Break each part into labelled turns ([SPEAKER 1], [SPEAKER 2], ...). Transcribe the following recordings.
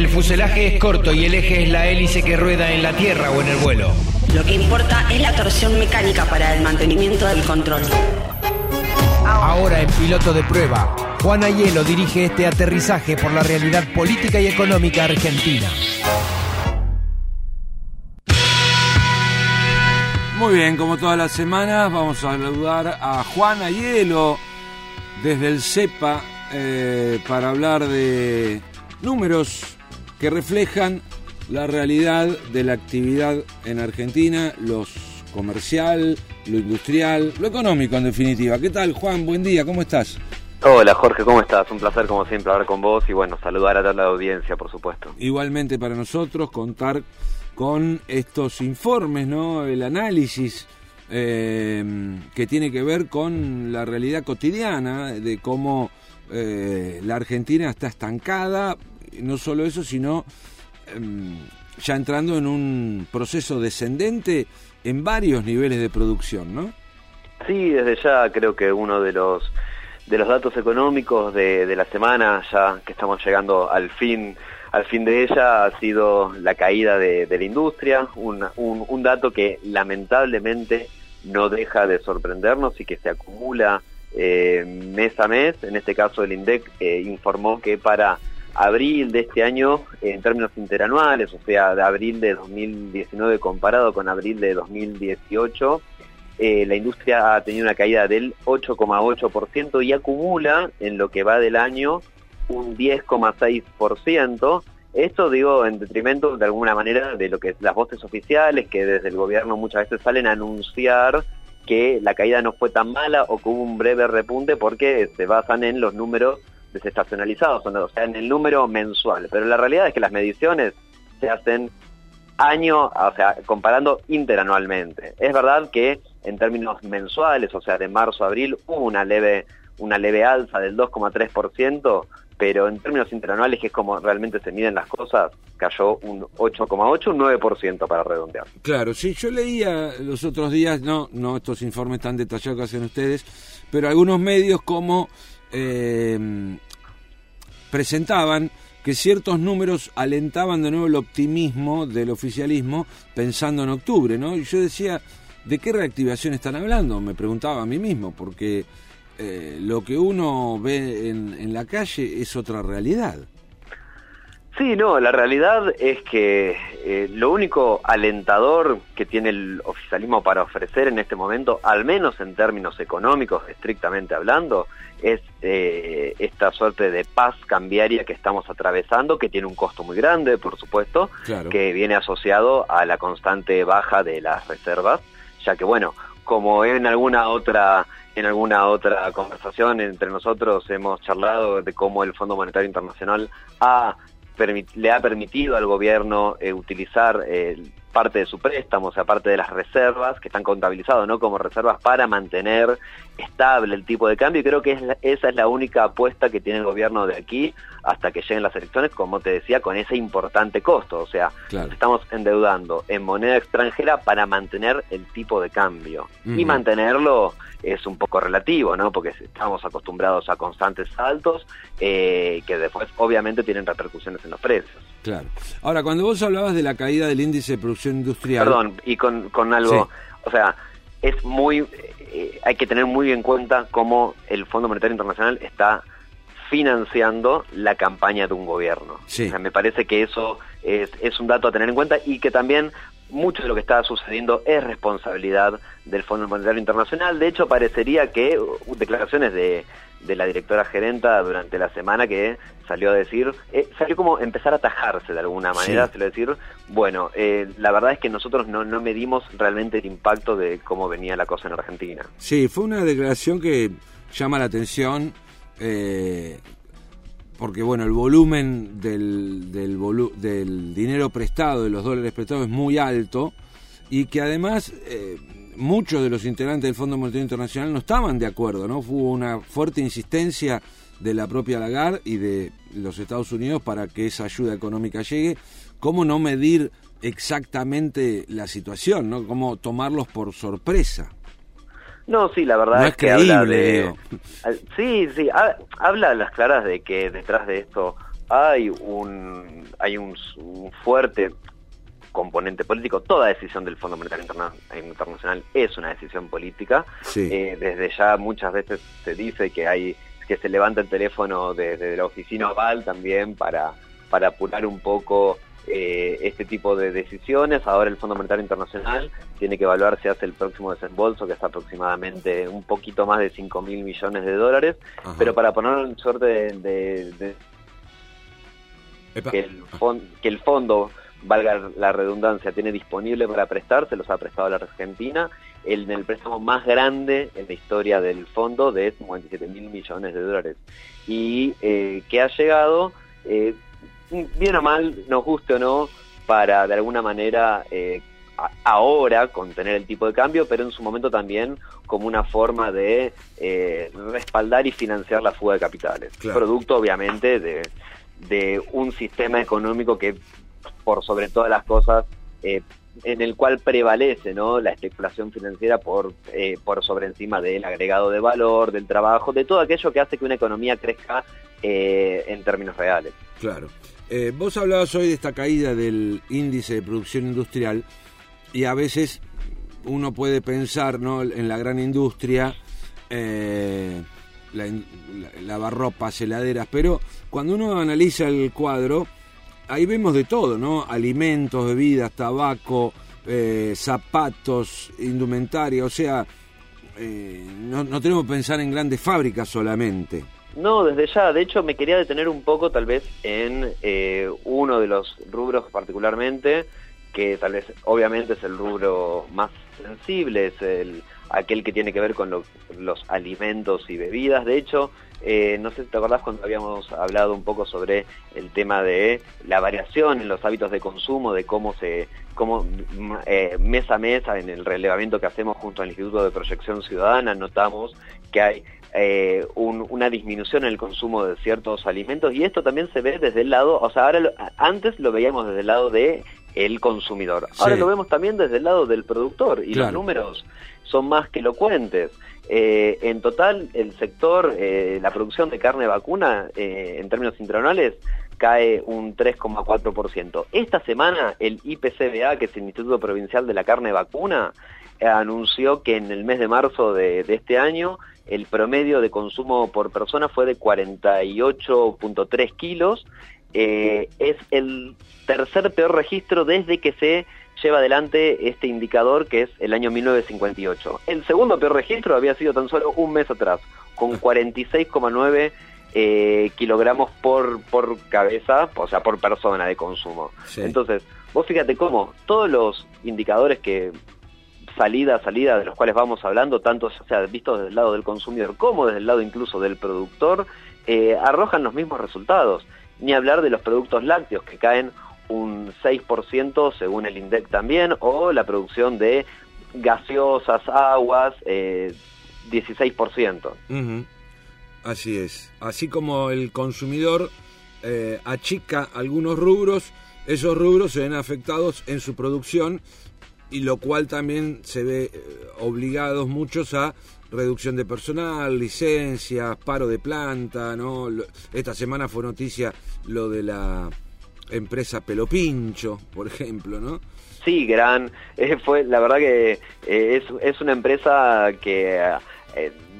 [SPEAKER 1] El fuselaje es corto y el eje es la hélice que rueda en la tierra o en el vuelo.
[SPEAKER 2] Lo que importa es la torsión mecánica para el mantenimiento del control.
[SPEAKER 1] Ahora en piloto de prueba, Juan Ayelo dirige este aterrizaje por la realidad política y económica argentina.
[SPEAKER 3] Muy bien, como todas las semanas, vamos a saludar a Juan Ayelo desde el CEPA eh, para hablar de números que reflejan la realidad de la actividad en Argentina, los comercial, lo industrial, lo económico en definitiva. ¿Qué tal, Juan? Buen día, ¿cómo estás?
[SPEAKER 4] Hola Jorge, ¿cómo estás? Un placer como siempre hablar con vos y bueno, saludar a toda la audiencia, por supuesto.
[SPEAKER 3] Igualmente para nosotros contar con estos informes, ¿no? El análisis eh, que tiene que ver con la realidad cotidiana de cómo eh, la Argentina está estancada, no solo eso, sino em, ya entrando en un proceso descendente en varios niveles de producción, ¿no?
[SPEAKER 4] Sí, desde ya creo que uno de los de los datos económicos de, la semana, ya que estamos llegando al fin al fin de ella, ha sido la caída de, la industria, un, un, dato que lamentablemente no deja de sorprendernos y que se acumula eh, mes a mes. En este caso, el INDEC eh, informó que para abril de este año, en términos interanuales, o sea, de abril de 2019 comparado con abril de 2018, eh, la industria ha tenido una caída del 8,8% y acumula en lo que va del año un 10,6%. Esto digo en detrimento de alguna manera de lo que las voces oficiales que desde el gobierno muchas veces salen a anunciar que la caída no fue tan mala o que hubo un breve repunte porque se basan en los números desestacionalizados, o sea, en el número mensual. Pero la realidad es que las mediciones se hacen año, o sea, comparando interanualmente. Es verdad que en términos mensuales, o sea, de marzo a abril, hubo una leve, una leve alza del 2,3%, pero en términos interanuales, que es como realmente se miden las cosas, cayó un 8,8, un 9% para redondear.
[SPEAKER 3] Claro, sí, yo leía los otros días, no, no estos informes tan detallados que hacen ustedes, pero algunos medios como eh, presentaban que ciertos números alentaban de nuevo el optimismo del oficialismo pensando en octubre, ¿no? Y yo decía, ¿de qué reactivación están hablando? Me preguntaba a mí mismo, porque eh, lo que uno ve en la calle es otra realidad.
[SPEAKER 4] Sí, no, la realidad es que eh, lo único alentador que tiene el oficialismo para ofrecer en este momento, al menos en términos económicos, estrictamente hablando, es eh, esta suerte de paz cambiaria que estamos atravesando, que tiene un costo muy grande, por supuesto, que viene asociado a la constante baja de las reservas, ya que, bueno, como en alguna otra en alguna otra conversación entre nosotros hemos charlado de cómo el Fondo Monetario Internacional ha le ha permitido al gobierno eh, utilizar eh, parte de su préstamo, o sea, parte de las reservas que están contabilizadas ¿no? como reservas para mantener estable el tipo de cambio y creo que esa es la única apuesta que tiene el gobierno de aquí hasta que lleguen las elecciones, como te decía, con ese importante costo, o sea, estamos endeudando en moneda extranjera para mantener el tipo de cambio y mantenerlo es un poco relativo, ¿no? Porque estamos acostumbrados a constantes saltos eh, que después obviamente tienen repercusiones en los precios.
[SPEAKER 3] Claro. Ahora, cuando vos hablabas de la caída del índice de producción industrial...
[SPEAKER 4] Perdón, y con, con algo, o sea, es muy... Eh, hay que tener muy en cuenta cómo el Fondo Monetario Internacional está financiando la campaña de un gobierno. Sí. O sea, me parece que eso es, es un dato a tener en cuenta y que también mucho de lo que está sucediendo es responsabilidad del Fondo Monetario Internacional. De hecho, parecería que uh, declaraciones de, de la directora gerenta durante la semana que salió a decir, eh, salió como empezar a atajarse de alguna manera, se lo decir, bueno, eh, la verdad es que nosotros no, no medimos realmente el impacto de cómo venía la cosa en Argentina.
[SPEAKER 3] Sí, fue una declaración que llama la atención. Eh, porque bueno, el volumen del, dinero prestado, de los dólares prestados, es muy alto y que además eh, muchos de los integrantes del Fondo Monetario Internacional no estaban de acuerdo, ¿no? Hubo una fuerte insistencia de la propia Lagarde y de los Estados Unidos para que esa ayuda económica llegue. ¿Cómo no medir exactamente la situación, ¿no? ¿Cómo tomarlos por sorpresa?
[SPEAKER 4] No, sí, la verdad es, que habla de... Sí, sí, habla a las claras de que detrás de esto hay un, hay un, fuerte componente político. Toda decisión del Fondo Monetario Internacional es una decisión política. Eh, desde ya muchas veces se dice que hay que se levanta el teléfono desde la oficina oval también para, para apurar un poco eh, este tipo de decisiones. Ahora el Fondo Monetario Internacional tiene que evaluar si hace el próximo desembolso, que está aproximadamente un poquito más de 5 mil millones de dólares. Pero para ponerlo en suerte de, que, el que el fondo valga la redundancia, tiene disponible para prestar, se los ha prestado a la Argentina, el, el préstamo más grande en la historia del fondo de 57 mil millones de dólares. Y eh, que ha llegado eh, bien o mal, nos guste o no, para de alguna manera eh, ahora contener el tipo de cambio, pero en su momento también como una forma de eh, respaldar y financiar la fuga de capitales. Producto obviamente de, de, un sistema económico que por sobre todas las cosas eh, en el cual prevalece ¿no? la especulación financiera por, por sobre encima del agregado de valor, del trabajo, de todo aquello que hace que una economía crezca en términos reales.
[SPEAKER 3] Claro. Eh, vos hablabas hoy de esta caída del índice de producción industrial y a veces uno puede pensar ¿no? en la gran industria, eh, la, lavarropas, heladeras, pero cuando uno analiza el cuadro, ahí vemos de todo, ¿no? Alimentos, bebidas, tabaco, eh, zapatos, indumentaria, o sea, no, no tenemos que pensar en grandes fábricas solamente.
[SPEAKER 4] No, desde ya. De hecho, me quería detener un poco tal vez en eh, uno de los rubros particularmente, que tal vez obviamente es el rubro más sensible, es el aquel que tiene que ver con los alimentos y bebidas. De hecho, eh, no sé si te acordás cuando habíamos hablado un poco sobre el tema de la variación en los hábitos de consumo, de cómo se, cómo eh, a mes en el relevamiento que hacemos junto al Instituto de Proyección Ciudadana notamos que hay eh, una disminución en el consumo de ciertos alimentos y esto también se ve desde el lado, o sea, ahora antes lo veíamos desde el lado de el consumidor, ahora lo vemos también desde el lado del productor y los números son más que elocuentes. Eh, en total, el sector, eh, la producción de carne vacuna, en términos interanuales, cae un 3,4%. Esta semana, el IPCBA, que es el Instituto Provincial de la Carne Vacuna, anunció que en el mes de marzo de este año el promedio de consumo por persona fue de 48.3 kilos. Eh, es el tercer peor registro desde que se lleva adelante este indicador que es el año 1958. El segundo peor registro había sido tan solo un mes atrás, con 46,9 eh, kilogramos por, por cabeza, o sea, por persona de consumo. Entonces, vos fíjate cómo todos los indicadores que salida a salida de los cuales vamos hablando, tanto sea, visto desde el lado del consumidor como desde el lado incluso del productor, eh, arrojan los mismos resultados. Ni hablar de los productos lácteos que caen un 6% según el INDEC también, o la producción de gaseosas, aguas, eh, 16%.
[SPEAKER 3] Así es. Así como el consumidor eh, achica algunos rubros, esos rubros se ven afectados en su producción y lo cual también se ve eh, obligados muchos a reducción de personal, licencias, paro de planta, ¿no? Esta semana fue noticia lo de la empresa Pelopincho, por ejemplo, ¿no?
[SPEAKER 4] Sí, gran, eh, fue la verdad que eh, es, es, una empresa que,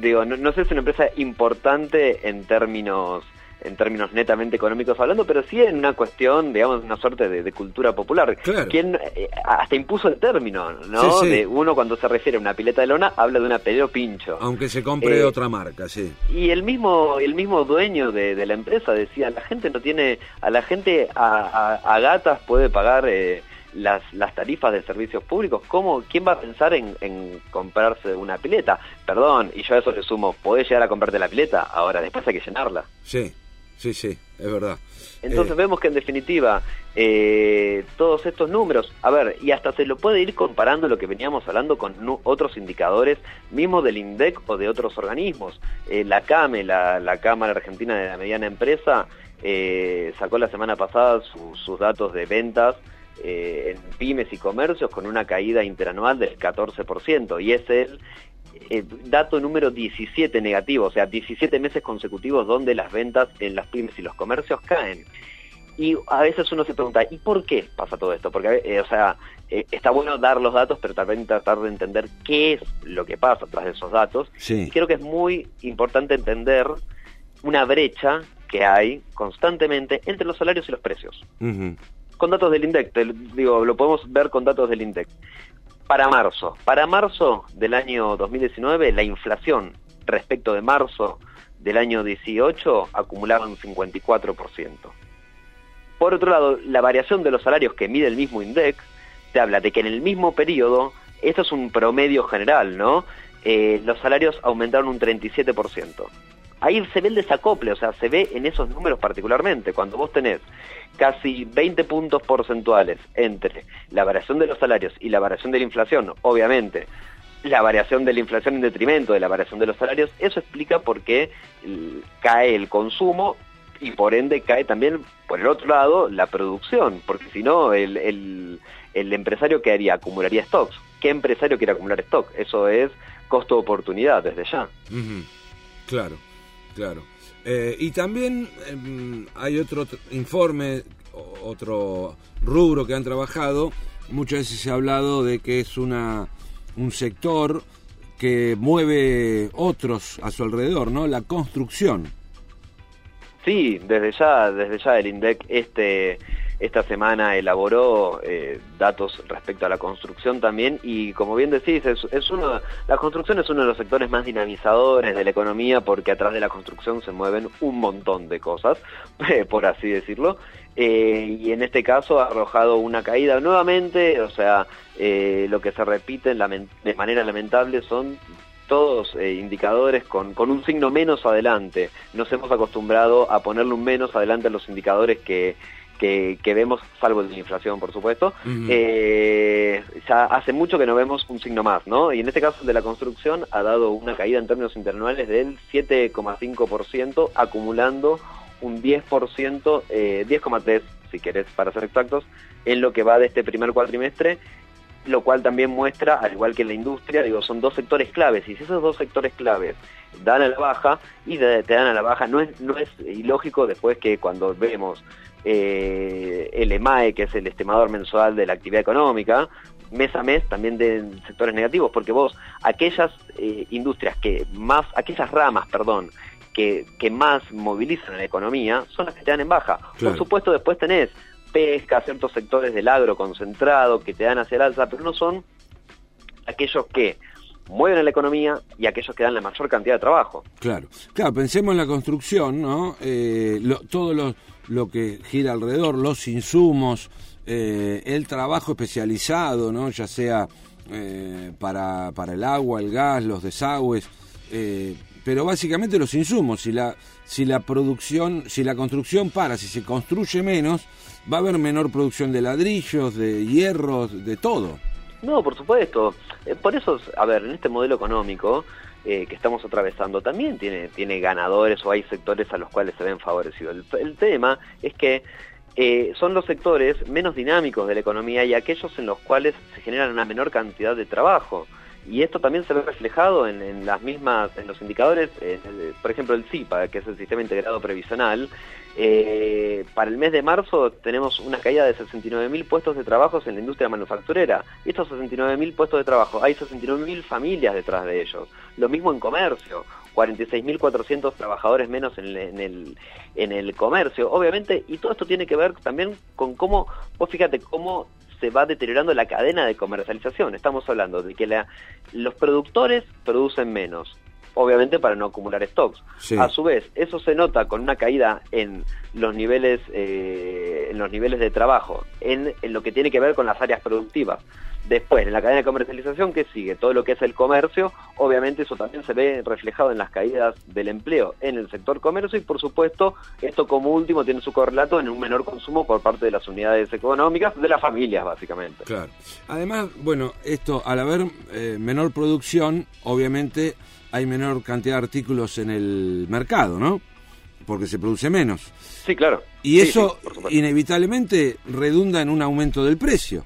[SPEAKER 4] digo, no, no sé, es una empresa importante en términos en términos netamente económicos hablando, pero sí en una cuestión, digamos, una suerte de, cultura popular. Quien eh, hasta impuso el término, ¿no? De uno cuando se refiere a una pileta de lona habla de una peleo pincho.
[SPEAKER 3] Aunque se compre de eh, otra marca, sí.
[SPEAKER 4] Y el mismo el mismo dueño de, la empresa decía, la gente no tiene, a la gente a, gatas puede pagar... Eh, las, las tarifas de servicios públicos, ¿cómo, ¿quién va a pensar en, en, comprarse una pileta? Perdón, y yo a eso le sumo, podés llegar a comprarte la pileta, ahora después hay que llenarla.
[SPEAKER 3] Sí, Sí, sí, es verdad.
[SPEAKER 4] Entonces eh, vemos que en definitiva eh, todos estos números, a ver, y hasta se lo puede ir comparando lo que veníamos hablando con otros indicadores, mismo del INDEC o de otros organismos. Eh, la CAME, la, Cámara Argentina de la Mediana Empresa, sacó la semana pasada sus datos de ventas en pymes y comercios con una caída interanual del 14%, y es el dato número 17 negativo, o sea, 17 meses consecutivos donde las ventas en las pymes y los comercios caen. Y a veces uno se pregunta, ¿y por qué pasa todo esto? Porque, eh, o sea, eh, está bueno dar los datos, pero también tratar de entender qué es lo que pasa tras de esos datos. Y creo que es muy importante entender una brecha que hay constantemente entre los salarios y los precios. Con datos del INDEC, digo, lo podemos ver con datos del INDEC. Para marzo, para marzo del año 2019, la inflación respecto de marzo del año 18 acumulaba un 54%. Por otro lado, la variación de los salarios que mide el mismo index te habla de que en el mismo periodo, esto es un promedio general, ¿no? Eh, los salarios aumentaron un 37%. Ahí se ve el desacople, o sea, se ve en esos números particularmente, cuando vos tenés casi 20 puntos porcentuales entre la variación de los salarios y la variación de la inflación, obviamente, la variación de la inflación en detrimento de la variación de los salarios, eso explica por qué cae el consumo y por ende cae también por el otro lado la producción, porque si no el, empresario que acumularía stocks. ¿Qué empresario quiere acumular stock? Eso es costo oportunidad desde ya.
[SPEAKER 3] Claro, claro. Eh, y también em, hay otro informe, otro rubro que han trabajado. Muchas veces se ha hablado de que es una un sector que mueve otros a su alrededor, ¿no? La construcción.
[SPEAKER 4] Sí, desde ya, desde ya el INDEC este, esta semana elaboró eh, datos respecto a la construcción también y como bien decís, es, uno, la construcción es uno de los sectores más dinamizadores de la economía porque atrás de la construcción se mueven un montón de cosas, por así decirlo, eh, y en este caso ha arrojado una caída nuevamente, o sea, eh, lo que se repite de manera lamentable son todos indicadores con, con, un signo menos adelante. Nos hemos acostumbrado a ponerle un menos adelante a los indicadores que, que, vemos, salvo de la inflación, por supuesto. Eh, ya hace mucho que no vemos un signo más, ¿no? Y en este caso de la construcción ha dado una caída en términos interanuales del 7,5%, acumulando un 10%, eh, 10,3% si querés, para ser exactos, en lo que va de este primer cuatrimestre lo cual también muestra, al igual que en la industria, digo, son dos sectores claves, y si esos dos sectores claves dan a la baja y te, dan a la baja, no es, no es ilógico después que cuando vemos eh, el EMAE, que es el estimador mensual de la actividad económica, mes a mes también de sectores negativos, porque vos, aquellas eh, industrias que más, aquellas ramas, perdón, que, que más movilizan la economía, son las que te dan en baja. Por supuesto, después tenés pesca, ciertos sectores del agro concentrado que te dan hacia el alza, pero no son aquellos que mueven la economía y aquellos que dan la mayor cantidad de trabajo.
[SPEAKER 3] Claro, claro, pensemos en la construcción, ¿no? Eh, todo lo, lo, que gira alrededor, los insumos, eh, el trabajo especializado, ¿no? Ya sea eh, para, para el agua, el gas, los desagües, pero básicamente los insumos, si la, si la producción, si la construcción para, si se construye menos, va a haber menor producción de ladrillos, de hierros, de todo.
[SPEAKER 4] No, por supuesto. Eh, por eso, a ver, en este modelo económico eh, que estamos atravesando también tiene, tiene ganadores o hay sectores a los cuales se ven favorecidos. El, tema es que eh, son los sectores menos dinámicos de la economía y aquellos en los cuales se generan una menor cantidad de trabajo y esto también se ve reflejado en, las mismas en los indicadores por ejemplo el CIPA que es el sistema integrado previsional. Eh, para el mes de marzo tenemos una caída de 69.000 puestos de trabajo en la industria manufacturera. Y estos 69.000 puestos de trabajo hay 69.000 familias detrás de ellos. Lo mismo en comercio 46.400 trabajadores menos en el, en, el, en el comercio obviamente. Y todo esto tiene que ver también con cómo vos fíjate cómo se va deteriorando la cadena de comercialización. Estamos hablando de que los productores producen menos, obviamente para no acumular stocks. A su vez, eso se nota con una caída en los niveles, eh, en los niveles de trabajo, en, en, lo que tiene que ver con las áreas productivas. Después, en la cadena de comercialización, que sigue? Todo lo que es el comercio, obviamente eso también se ve reflejado en las caídas del empleo en el sector comercio y por supuesto, esto como último tiene su correlato en un menor consumo por parte de las unidades económicas, de las familias básicamente.
[SPEAKER 3] Claro. Además, bueno, esto al haber eh, menor producción, obviamente hay menor cantidad de artículos en el mercado, ¿no? Porque se produce menos.
[SPEAKER 4] Sí, claro.
[SPEAKER 3] Y eso inevitablemente redunda en un aumento del precio,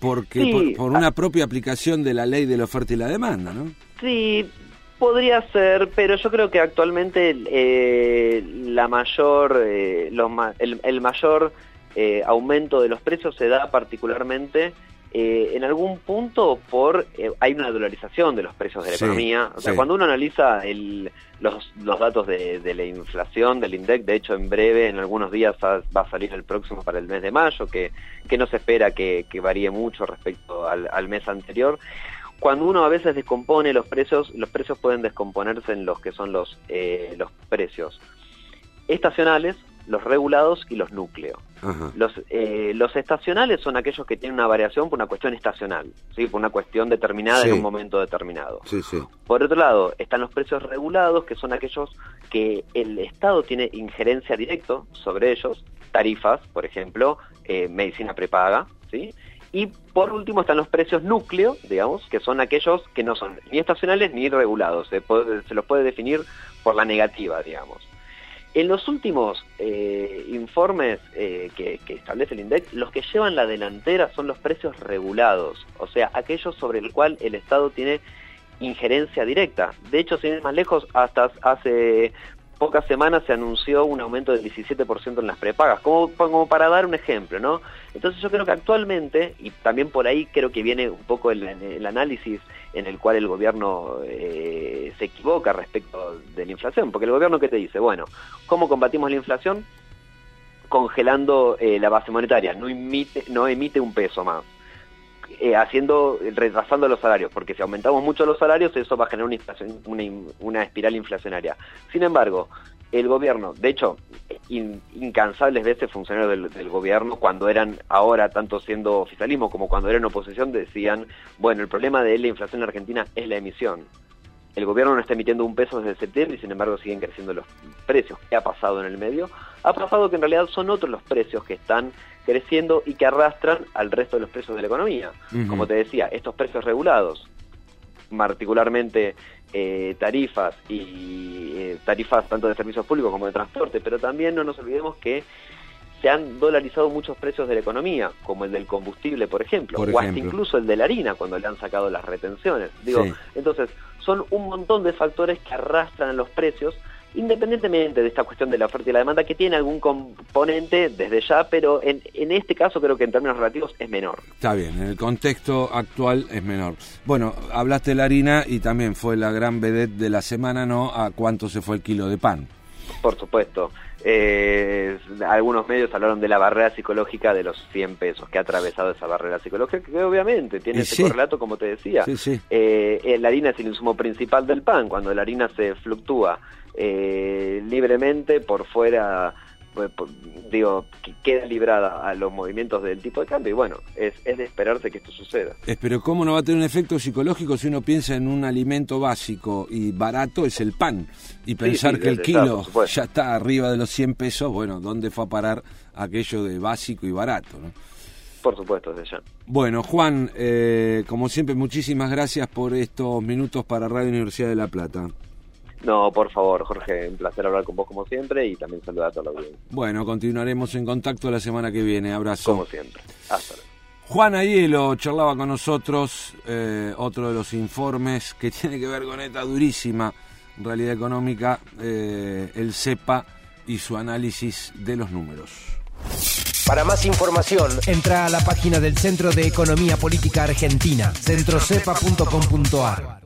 [SPEAKER 3] porque por, una propia aplicación de la ley de la oferta y la demanda, ¿no?
[SPEAKER 4] Sí, podría ser, pero yo creo que actualmente eh, la mayor, eh, el, mayor eh, aumento de los precios se da particularmente eh, en algún punto por eh, hay una dolarización de los precios de la economía. O sea, cuando uno analiza los, datos de, la inflación, del INDEC, de hecho en breve, en algunos días va, a salir el próximo para el mes de mayo, que, que no se espera que, varíe mucho respecto al, mes anterior. Cuando uno a veces descompone los precios, los precios pueden descomponerse en los que son los, eh, los precios estacionales, los regulados y los núcleos. Los, eh, los estacionales son aquellos que tienen una variación por una cuestión estacional, ¿sí? por una cuestión determinada en un momento determinado. Por otro lado, están los precios regulados, que son aquellos que el Estado tiene injerencia directa sobre ellos, tarifas, por ejemplo, eh, medicina prepaga, ¿sí? Y por último están los precios núcleo, digamos, que son aquellos que no son ni estacionales ni regulados. Se, se los puede definir por la negativa, digamos. En los últimos eh, informes eh, que, establece el INDEC, los que llevan la delantera son los precios regulados, o sea, aquellos sobre el cual el Estado tiene injerencia directa. De hecho, sin ir más lejos, hasta hace pocas semanas se anunció un aumento del 17% en las prepagas, como, como para dar un ejemplo, ¿no? Entonces yo creo que actualmente, y también por ahí creo que viene un poco el, análisis en el cual el gobierno eh, se equivoca respecto de la inflación, porque el gobierno que te dice, bueno, ¿cómo combatimos la inflación? Congelando eh, la base monetaria, no emite, no emite un peso más. Eh, haciendo, retrasando los salarios, porque si aumentamos mucho los salarios, eso va a generar una, una, espiral inflacionaria. Sin embargo, el gobierno, de hecho, incansables veces funcionarios del, gobierno, cuando eran ahora, tanto siendo oficialismo como cuando eran oposición, decían, bueno, el problema de la inflación en Argentina es la emisión. El gobierno no está emitiendo un peso desde septiembre y sin embargo siguen creciendo los precios. ¿Qué ha pasado en el medio? Ha pasado que en realidad son otros los precios que están creciendo y que arrastran al resto de los precios de la economía. Como te decía, estos precios regulados, particularmente eh, tarifas y eh, tarifas tanto de servicios públicos como de transporte, pero también no nos olvidemos que se han dolarizado muchos precios de la economía, como el del combustible, por ejemplo, o hasta incluso el de la harina cuando le han sacado las retenciones. Digo, entonces son un montón de factores que arrastran los precios independientemente de esta cuestión de la oferta y la demanda, que tiene algún componente desde ya, pero en, en este caso creo que en términos relativos es menor.
[SPEAKER 3] Está bien, en el contexto actual es menor. Bueno, hablaste de la harina y también fue la gran vedette de la semana, ¿no? ¿A cuánto se fue el kilo de pan?
[SPEAKER 4] Por supuesto. Eh, algunos medios hablaron de la barrera psicológica de los 100 pesos, que ha atravesado esa barrera psicológica, que obviamente tiene ese correlato, como te decía. Eh, la harina es el insumo principal del pan, cuando la harina se fluctúa eh, libremente por fuera pues, digo, que queda librada a los movimientos del tipo de cambio y bueno, es, es de esperarse que esto suceda.
[SPEAKER 3] Pero ¿cómo no va a tener un efecto psicológico si uno piensa en un alimento básico y barato es el pan? Y pensar que el kilo ya está arriba de los 100 pesos, bueno, ¿dónde fue a parar aquello de básico y barato? ¿no?
[SPEAKER 4] Por supuesto, desde ya.
[SPEAKER 3] Bueno, Juan, eh, como siempre, muchísimas gracias por estos minutos para Radio Universidad de La Plata.
[SPEAKER 4] No, por favor, Jorge, un placer hablar con vos como siempre y también saludar a toda la audiencia.
[SPEAKER 3] Bueno, continuaremos en contacto la semana que viene. Abrazo.
[SPEAKER 4] Como siempre. Hasta luego.
[SPEAKER 3] Juan Ayelo charlaba con nosotros, eh, otro de los informes que tiene que ver con esta durísima realidad económica, eh, el CEPA y su análisis de los números.
[SPEAKER 1] Para más información, entra a la página del Centro de Economía Política Argentina, centrocepa.com.ar.